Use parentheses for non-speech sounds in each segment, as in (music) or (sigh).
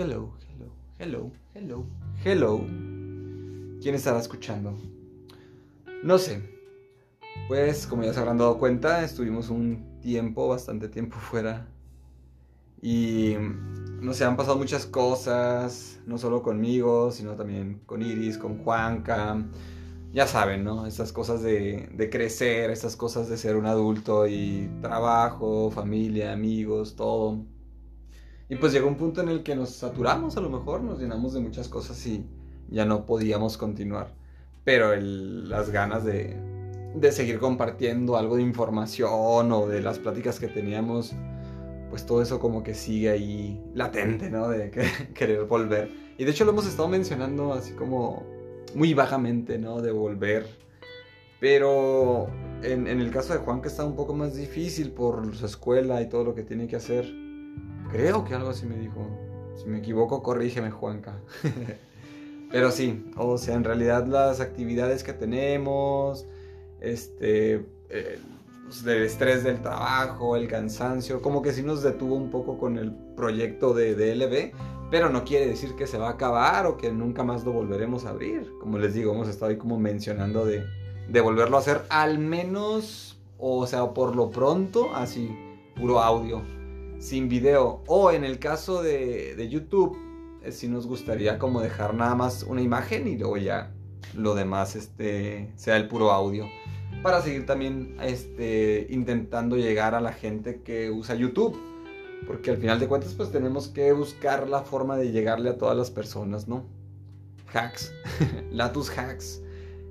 Hello, hello, hello, hello, hello. ¿Quién estará escuchando? No sé. Pues como ya se habrán dado cuenta, estuvimos un tiempo, bastante tiempo (laughs) fuera. Y no sé, han pasado muchas cosas, no solo conmigo, sino también con Iris, con Juanca. Ya saben, ¿no? Estas cosas de, de crecer, estas cosas de ser un adulto y trabajo, familia, amigos, todo. Y pues llegó un punto en el que nos saturamos a lo mejor, nos llenamos de muchas cosas y ya no podíamos continuar. Pero las ganas de, de seguir compartiendo algo de información o de las pláticas que teníamos, pues todo eso como que sigue ahí latente, ¿no? De (laughs) querer volver. Y de hecho lo hemos estado mencionando así como muy vagamente, ¿no? De volver. Pero en, en el caso de Juan que está un poco más difícil por su escuela y todo lo que tiene que hacer Creo que algo así me dijo. Si me equivoco, corrígeme, Juanca. (laughs) Pero sí, o sea, en realidad las actividades que tenemos, este, eh, pues, el estrés del trabajo, el cansancio, como que sí nos detuvo un poco con el proyecto de DLB, pero no quiere decir que se va a acabar o que nunca más lo volveremos a abrir. Como les digo, hemos estado ahí como mencionando de volverlo a hacer al menos, o sea, por lo pronto, así, puro audio sin video. O en el caso de, YouTube, eh, si nos gustaría como dejar nada más una imagen y luego ya lo demás este, sea el puro audio. Para seguir también este, intentando llegar a la gente que usa YouTube. Porque al final de cuentas pues tenemos que buscar la forma de llegarle a todas las personas, ¿no? Hacks. (laughs) Latus hacks.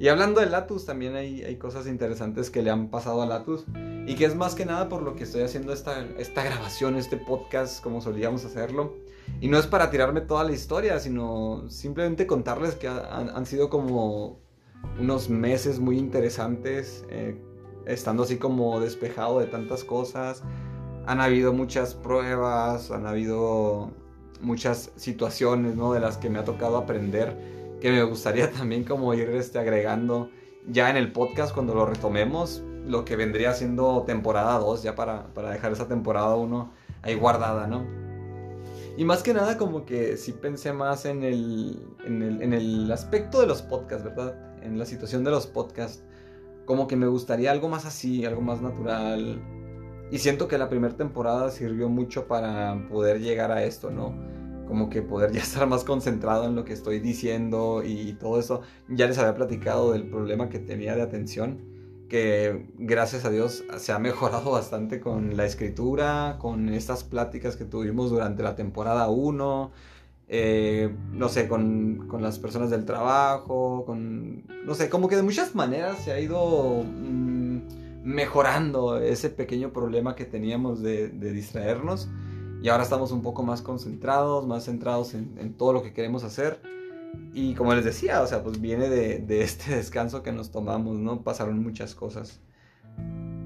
Y hablando de Latus, también hay, hay, cosas interesantes que le han pasado a Latus. Y que es más que nada por lo que estoy haciendo esta, esta grabación, este podcast, como solíamos hacerlo. Y no es para tirarme toda la historia, sino simplemente contarles que han, han sido como unos meses muy interesantes, eh, estando así como despejado de tantas cosas. Han habido muchas pruebas, han habido muchas situaciones, ¿no? De las que me ha tocado aprender que me gustaría (laughs) también como ir este, agregando ya en el podcast cuando lo retomemos, lo que vendría siendo temporada 2, ya para, para dejar esa temporada 1 ahí guardada, ¿no? Y más que nada como que sí pensé más en el, en el, en el aspecto de los podcasts, ¿verdad? En la situación de los podcasts. Como que me gustaría algo más así, algo más natural. Y siento que la primera temporada sirvió mucho para poder llegar a esto, ¿no? Como que poder ya (laughs) estar más concentrado en lo que estoy diciendo y todo eso. Ya les había platicado del problema que tenía de atención, que gracias a Dios se ha mejorado (laughs) bastante con la escritura, con estas pláticas que tuvimos durante la temporada 1. Eh, no sé, con, con, las personas del trabajo, con, no sé, como que de muchas maneras se ha ido mm, mejorando ese pequeño problema que teníamos de, de distraernos. Y ahora estamos un poco más concentrados, más centrados en, todo lo que queremos hacer. Y como les decía, o sea, pues viene de, este (laughs) descanso que nos tomamos, ¿no? Pasaron muchas cosas.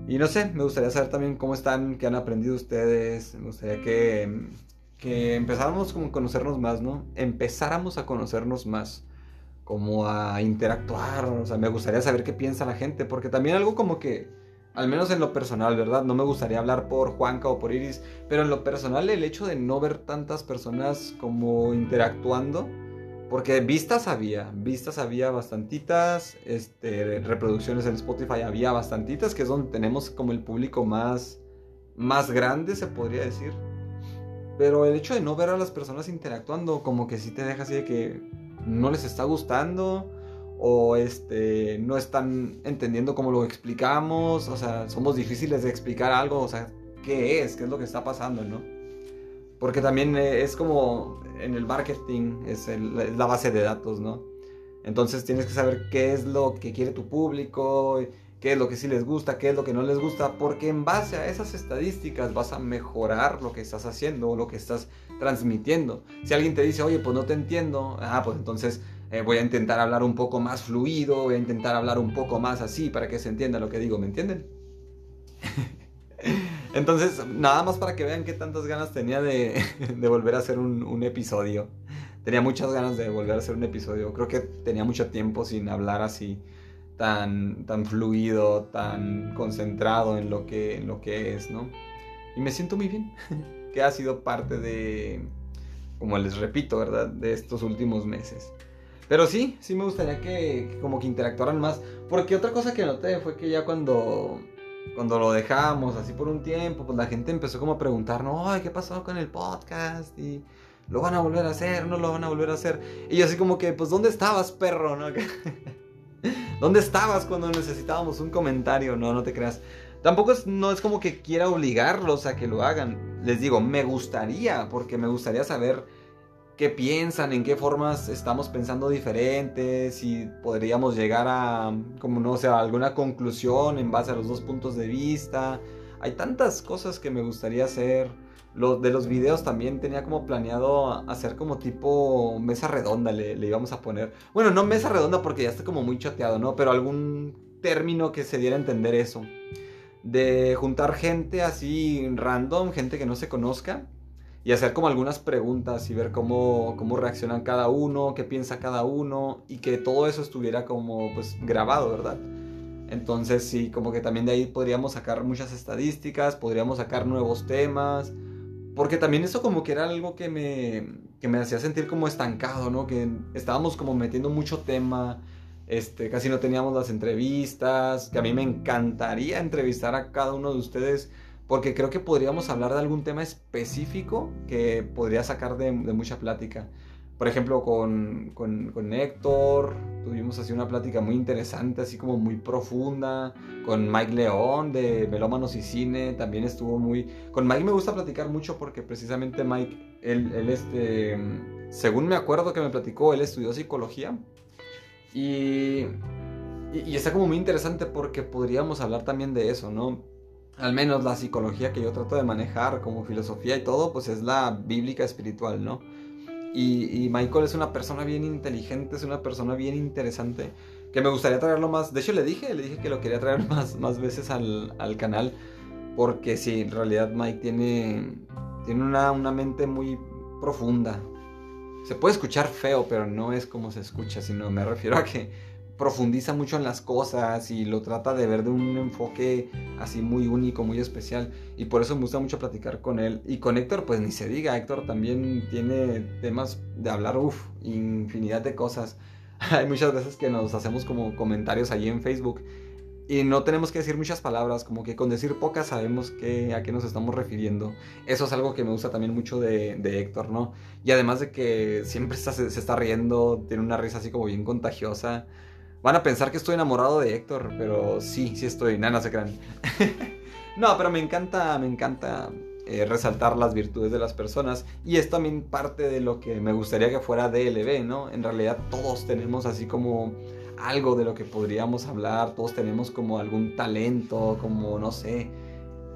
Y no sé, me gustaría saber también cómo están, qué han aprendido ustedes. Me gustaría que, que empezáramos como a conocernos más, ¿no? Empezáramos a conocernos más, como a interactuar. O sea, me gustaría saber qué piensa la gente, porque también algo como que al menos en lo personal, ¿verdad? No me gustaría hablar por Juanca o por Iris, pero en lo personal el hecho de no ver tantas personas como interactuando, porque vistas había, vistas había bastantitas, este, reproducciones en Spotify había bastantitas, que es donde tenemos como el público más, más grande, se podría decir. Pero el hecho de no ver a las personas interactuando, como que sí te deja así de que no les está gustando o este, no están entendiendo cómo lo explicamos, o sea, somos difíciles de explicar algo, o sea, ¿qué es? ¿Qué es lo que está pasando, no? Porque también eh, es como en el marketing, es, la base de datos, ¿no? Entonces tienes que saber qué es lo que quiere tu público, qué es lo que sí les gusta, qué es lo que no les gusta, porque en base a esas estadísticas vas a mejorar lo que estás haciendo o lo que estás transmitiendo. Si alguien te dice, oye, pues no te entiendo, ah, pues entonces eh, voy a intentar hablar un poco más fluido, voy a intentar hablar un poco más así para que se entienda lo que digo, ¿me entienden? (laughs) Entonces, nada más para que vean qué tantas ganas tenía de, (laughs) volver a hacer un, episodio. Tenía muchas ganas de volver a hacer un episodio. Creo que tenía mucho tiempo sin hablar así tan, tan fluido, tan concentrado en lo, que, en lo que es, ¿no? Y me siento muy bien, (laughs) que ha sido parte de, como les repito, ¿verdad? De estos últimos meses. Pero sí, sí me gustaría que, como que interactuaran más. Porque otra cosa que noté fue que ya cuando, cuando lo dejamos así por un tiempo, pues la gente empezó como a preguntar, no, ¿qué pasó con el podcast? Y lo van a volver a hacer, no lo van a volver a hacer. Y yo así como que, pues, ¿dónde estabas, perro? ¿No? (laughs) ¿Dónde estabas cuando necesitábamos un comentario? No, no te creas. Tampoco es, no es como que quiera obligarlos a que lo hagan. Les digo, me gustaría, porque me gustaría saber qué piensan, en qué formas estamos pensando diferentes, si podríamos llegar a, como no sé, a alguna conclusión en base a los dos puntos de vista. Hay tantas cosas que me gustaría hacer. Lo, de los videos también tenía como planeado hacer como tipo mesa redonda, le, le, íbamos a poner. Bueno, no mesa redonda porque ya está como muy choteado, ¿no? Pero algún término que se diera a entender eso. De juntar gente así random, gente que no se conozca y hacer como algunas preguntas y ver cómo, cómo reaccionan cada uno, qué piensa cada uno y que todo eso estuviera como pues grabado, ¿verdad? Entonces sí, como que también de ahí podríamos sacar muchas estadísticas, podríamos sacar nuevos temas, porque también eso como que era algo que me, que me hacía sentir como estancado, ¿no? Que estábamos como metiendo mucho tema, este, casi no teníamos las entrevistas, que a mí me encantaría entrevistar a cada uno de ustedes porque creo que podríamos hablar de algún tema específico que podría sacar de, mucha plática. Por ejemplo, con, con, Héctor tuvimos así una plática muy interesante, así como muy profunda. Con Mike León de Melómanos y Cine también estuvo muy... Con Mike me gusta platicar mucho porque precisamente Mike, él, él este, según me acuerdo que me platicó, él estudió psicología. Y, y, y está como muy interesante porque podríamos hablar también de eso, ¿no? Al menos la psicología que yo trato de manejar como filosofía y todo, pues es la bíblica espiritual, ¿no? Y, Michael es una persona bien inteligente, es una persona bien interesante, que me gustaría traerlo más. De hecho, le dije, le dije que lo quería traer (laughs) más, más veces al, canal, porque sí, en realidad Mike tiene, tiene una, una mente muy profunda. Se puede escuchar feo, pero no es como se escucha, sino me refiero a que profundiza mucho en las cosas y lo trata de ver de un enfoque así muy único, muy especial. Y por eso me gusta mucho platicar con él. Y con Héctor, pues ni se diga, Héctor también tiene temas de hablar, uff, infinidad de cosas. (laughs) Hay muchas veces que nos hacemos como comentarios allí en Facebook y no tenemos que decir muchas palabras, como que con decir pocas sabemos que, a qué nos estamos refiriendo. Eso es algo que me gusta también mucho de, de Héctor, ¿no? Y además de que siempre se, se está riendo, tiene una risa así como bien contagiosa. Van a pensar que estoy enamorado de Héctor, pero sí, sí estoy. Nada, no se crean. (laughs) no, pero me encanta, me encanta eh, resaltar las virtudes de las personas. Y es también parte de lo que me gustaría que fuera DLB, ¿no? En realidad todos tenemos así como algo de lo que podríamos hablar. Todos tenemos como algún talento, como no sé.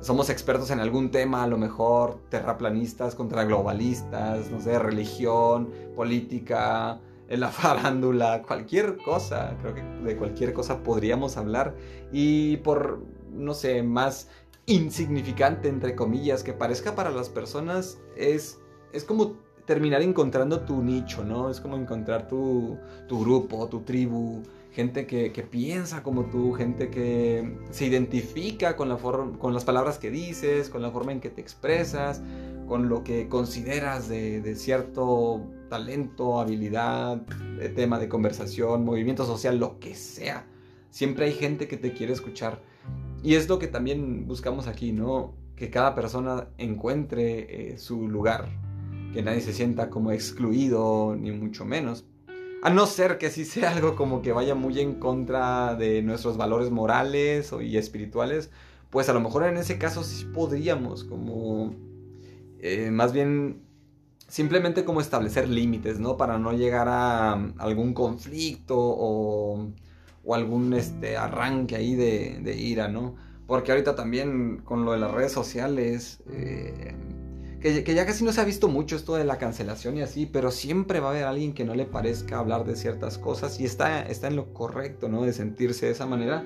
Somos expertos en algún tema, a lo mejor terraplanistas contra globalistas, no sé, religión, política, en la (laughs) farándula, cualquier cosa, creo que de cualquier cosa podríamos hablar y por, no sé, más insignificante, entre comillas, que parezca para las personas, es, es como terminar encontrando tu nicho, ¿no? Es como encontrar tu, tu grupo, tu tribu, gente que, que, piensa como tú, gente que se identifica con, la con las palabras que dices, con la forma en que te expresas, con lo que consideras de, de cierto talento, habilidad, tema de conversación, movimiento social, lo que sea. Siempre hay gente que te quiere escuchar. Y es lo que también buscamos aquí, ¿no? Que cada persona encuentre eh, su lugar, que nadie se sienta como excluido, ni mucho menos. A no ser que sí sea algo como que vaya muy en contra de nuestros valores morales y espirituales, pues a lo mejor en ese caso sí podríamos como eh, más bien simplemente como establecer límites, ¿no? Para no llegar a, um, algún conflicto o, algún este, arranque ahí de, ira, ¿no? Porque ahorita también con lo de las redes sociales, eh, que, ya casi no se ha visto mucho esto de la cancelación y así, pero siempre va a haber alguien que no le parezca hablar de ciertas cosas y está, está en lo correcto, ¿no? De sentirse de esa manera,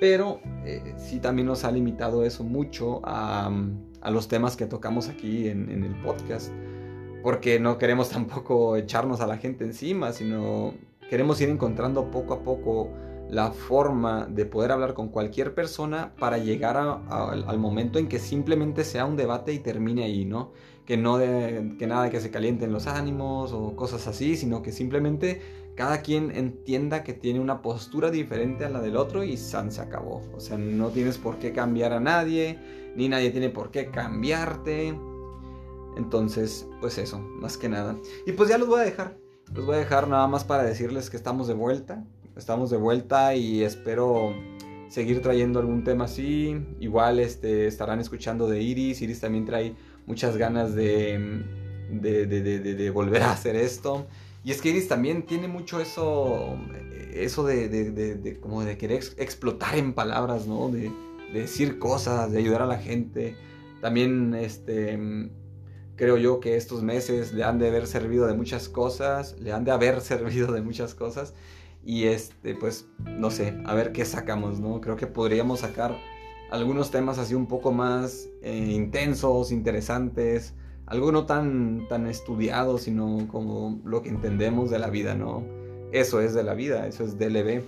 pero eh, sí también nos ha limitado eso mucho a, los temas que tocamos aquí en el podcast porque no queremos (laughs) tampoco echarnos a la gente encima, sino queremos ir encontrando poco a poco la forma de poder hablar con cualquier persona para llegar al momento en que simplemente sea un debate y termine ahí, ¿no? que no de, que nada que se calienten los ánimos o cosas así, sino que simplemente cada quien entienda que tiene una postura diferente a la del otro y San se acabó. O sea, no tienes por qué cambiar a nadie, ni nadie tiene por qué cambiarte. Entonces, pues eso, más que nada. Y pues ya los voy a dejar. Los voy a dejar nada más para decirles que estamos de vuelta. Estamos de vuelta y espero seguir trayendo algún tema así. Igual este, estarán escuchando de Iris. Iris también trae muchas ganas de, de, de, volver a hacer esto. Y es que Iris también tiene mucho eso, eso de, como de querer explotar en palabras, ¿no? De, decir cosas, de ayudar a la gente. También, este, creo yo que estos meses le han de haber servido de muchas cosas, le han de haber (laughs) servido de muchas cosas. Y este, pues, no sé, a ver qué sacamos, ¿no? Creo que podríamos sacar algunos temas así un poco más eh, intensos, interesantes, algo no tan, tan estudiado, sino como lo que entendemos de la vida, ¿no? Eso es de la vida, eso es DLB.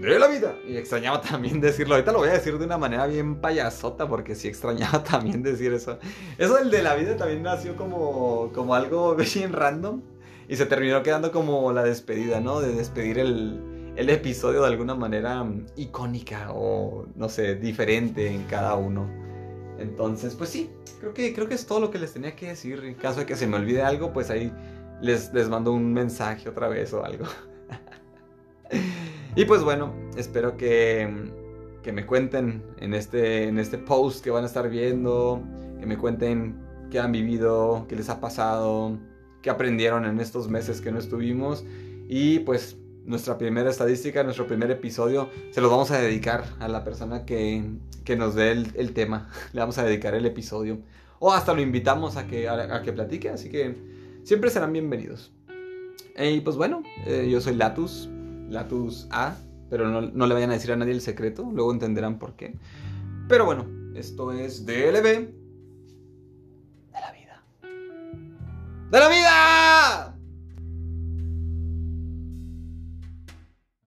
De la vida. Y extrañaba (laughs) también decirlo. Ahorita lo voy a decir de una manera bien payasota, porque sí extrañaba (laughs) también decir eso. Eso del de la vida también nació como, como algo (laughs) bien random. Y se terminó quedando como la despedida, ¿no? De despedir el, el episodio de alguna manera mm, icónica o, no sé, diferente en cada uno. Entonces, pues sí, creo que, creo que es todo lo que les tenía que decir. En caso de que se me olvide algo, pues ahí les, les mando un mensaje otra vez o algo. Y pues bueno, espero que, mm, que me cuenten en este, en este post que van a estar viendo, que me cuenten qué han vivido, qué les ha pasado, que aprendieron en estos meses que no estuvimos. Y pues nuestra primera estadística, nuestro primer episodio, se lo vamos a dedicar a la persona que, que nos dé el, tema. (laughs) Le vamos a dedicar el episodio. O hasta lo invitamos a que, a, que platique. Así que siempre serán bienvenidos. Y pues bueno, eh, yo soy Latus, Latus A, pero no, no, le vayan a decir a nadie el secreto, luego entenderán por qué. Pero bueno, esto es DLB. De la vida. ¡De la vida!